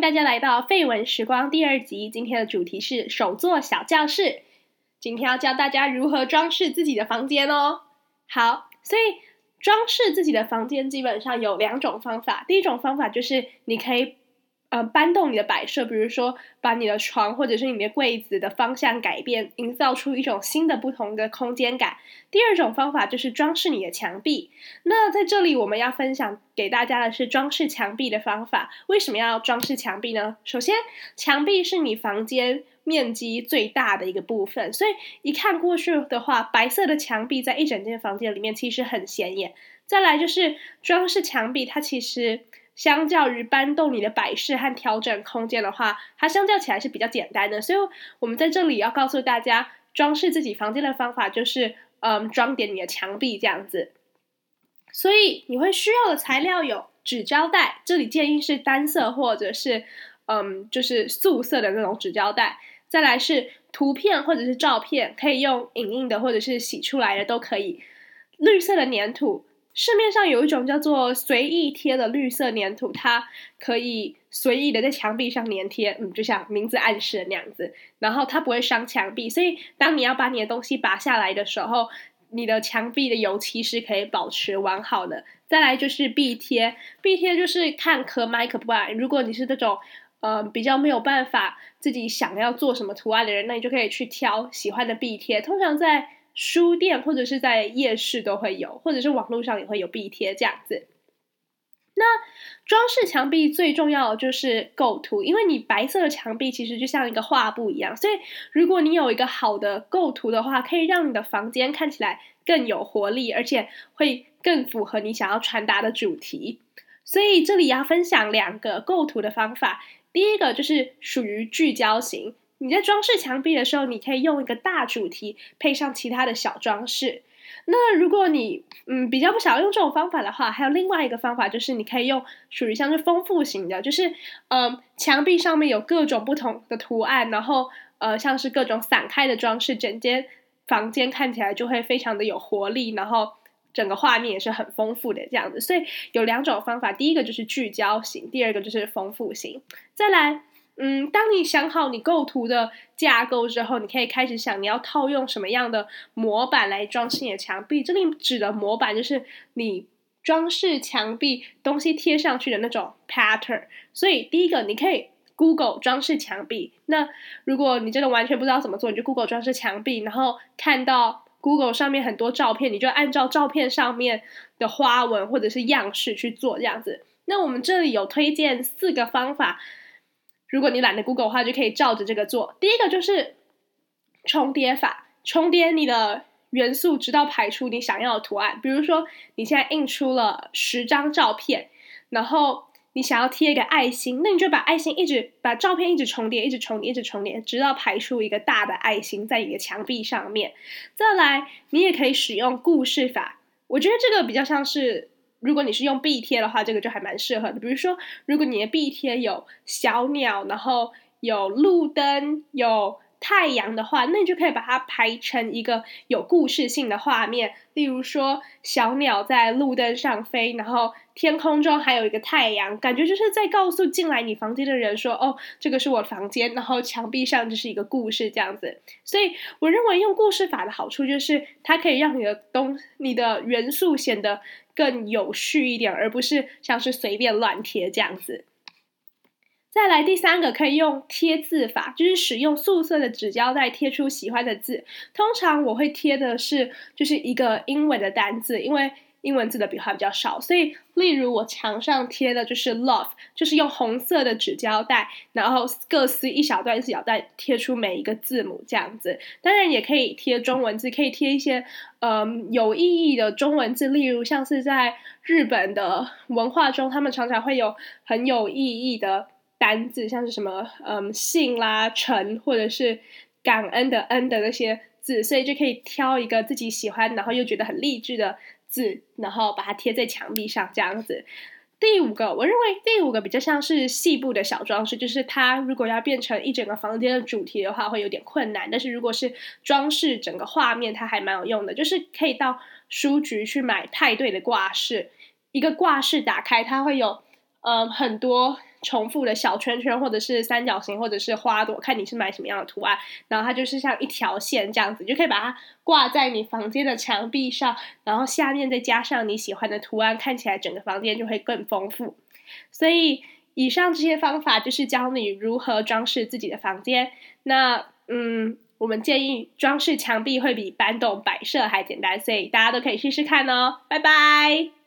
大家来到废文时光第二集。今天的主题是手作小教室。今天要教大家如何装饰自己的房间哦。好，所以装饰自己的房间基本上有两种方法。第一种方法就是你可以。呃，搬动你的摆设，比如说把你的床或者是你的柜子的方向改变，营造出一种新的不同的空间感。第二种方法就是装饰你的墙壁。那在这里我们要分享给大家的是装饰墙壁的方法。为什么要装饰墙壁呢？首先，墙壁是你房间面积最大的一个部分，所以一看过去的话，白色的墙壁在一整间房间里面其实很显眼。再来就是装饰墙壁，它其实。相较于搬动你的摆饰和调整空间的话，它相较起来是比较简单的。所以，我们在这里要告诉大家，装饰自己房间的方法就是，嗯，装点你的墙壁这样子。所以，你会需要的材料有纸胶带，这里建议是单色或者是，嗯，就是素色的那种纸胶带。再来是图片或者是照片，可以用影印的或者是洗出来的都可以。绿色的粘土。市面上有一种叫做随意贴的绿色粘土，它可以随意的在墙壁上粘贴，嗯，就像名字暗示的那样子。然后它不会伤墙壁，所以当你要把你的东西拔下来的时候，你的墙壁的油漆是可以保持完好的。再来就是壁贴，壁贴就是看可买可不买。如果你是这种呃比较没有办法自己想要做什么图案的人，那你就可以去挑喜欢的壁贴，通常在。书店或者是在夜市都会有，或者是网络上也会有壁贴这样子。那装饰墙壁最重要的就是构图，因为你白色的墙壁其实就像一个画布一样，所以如果你有一个好的构图的话，可以让你的房间看起来更有活力，而且会更符合你想要传达的主题。所以这里要分享两个构图的方法，第一个就是属于聚焦型。你在装饰墙壁的时候，你可以用一个大主题配上其他的小装饰。那如果你嗯比较不想要用这种方法的话，还有另外一个方法，就是你可以用属于像是丰富型的，就是嗯墙壁上面有各种不同的图案，然后呃像是各种散开的装饰，整间房间看起来就会非常的有活力，然后整个画面也是很丰富的这样子。所以有两种方法，第一个就是聚焦型，第二个就是丰富型。再来。嗯，当你想好你构图的架构之后，你可以开始想你要套用什么样的模板来装饰你的墙壁。这里指的模板就是你装饰墙壁东西贴上去的那种 pattern。所以第一个，你可以 Google 装饰墙壁。那如果你真的完全不知道怎么做，你就 Google 装饰墙壁，然后看到 Google 上面很多照片，你就按照照片上面的花纹或者是样式去做这样子。那我们这里有推荐四个方法。如果你懒得 Google 的话，就可以照着这个做。第一个就是重叠法，重叠你的元素，直到排出你想要的图案。比如说，你现在印出了十张照片，然后你想要贴一个爱心，那你就把爱心一直把照片一直重叠，一直重叠，一直重叠，直到排出一个大的爱心在你的墙壁上面。再来，你也可以使用故事法，我觉得这个比较像是。如果你是用壁贴的话，这个就还蛮适合的。比如说，如果你的壁贴有小鸟，然后有路灯，有太阳的话，那你就可以把它排成一个有故事性的画面。例如说，小鸟在路灯上飞，然后天空中还有一个太阳，感觉就是在告诉进来你房间的人说：“哦，这个是我房间。”然后墙壁上就是一个故事这样子。所以，我认为用故事法的好处就是，它可以让你的东、你的元素显得。更有序一点，而不是像是随便乱贴这样子。再来第三个，可以用贴字法，就是使用素色的纸胶带贴出喜欢的字。通常我会贴的是就是一个英文的单字，因为。英文字的笔画比较少，所以例如我墙上贴的就是 love，就是用红色的纸胶带，然后各撕一小段一小段贴出每一个字母这样子。当然也可以贴中文字，可以贴一些嗯有意义的中文字，例如像是在日本的文化中，他们常常会有很有意义的单字，像是什么嗯信啦、诚或者是感恩的恩的那些字，所以就可以挑一个自己喜欢，然后又觉得很励志的。字，然后把它贴在墙壁上，这样子。第五个，我认为第五个比较像是细部的小装饰，就是它如果要变成一整个房间的主题的话，会有点困难。但是如果是装饰整个画面，它还蛮有用的，就是可以到书局去买派对的挂饰，一个挂饰打开，它会有嗯很多重复的小圈圈，或者是三角形，或者是花朵，看你是买什么样的图案。然后它就是像一条线这样子，你就可以把它挂在你房间的墙壁上，然后下面再加上你喜欢的图案，看起来整个房间就会更丰富。所以以上这些方法就是教你如何装饰自己的房间。那嗯。我们建议装饰墙壁会比搬动摆设还简单，所以大家都可以试试看哦。拜拜。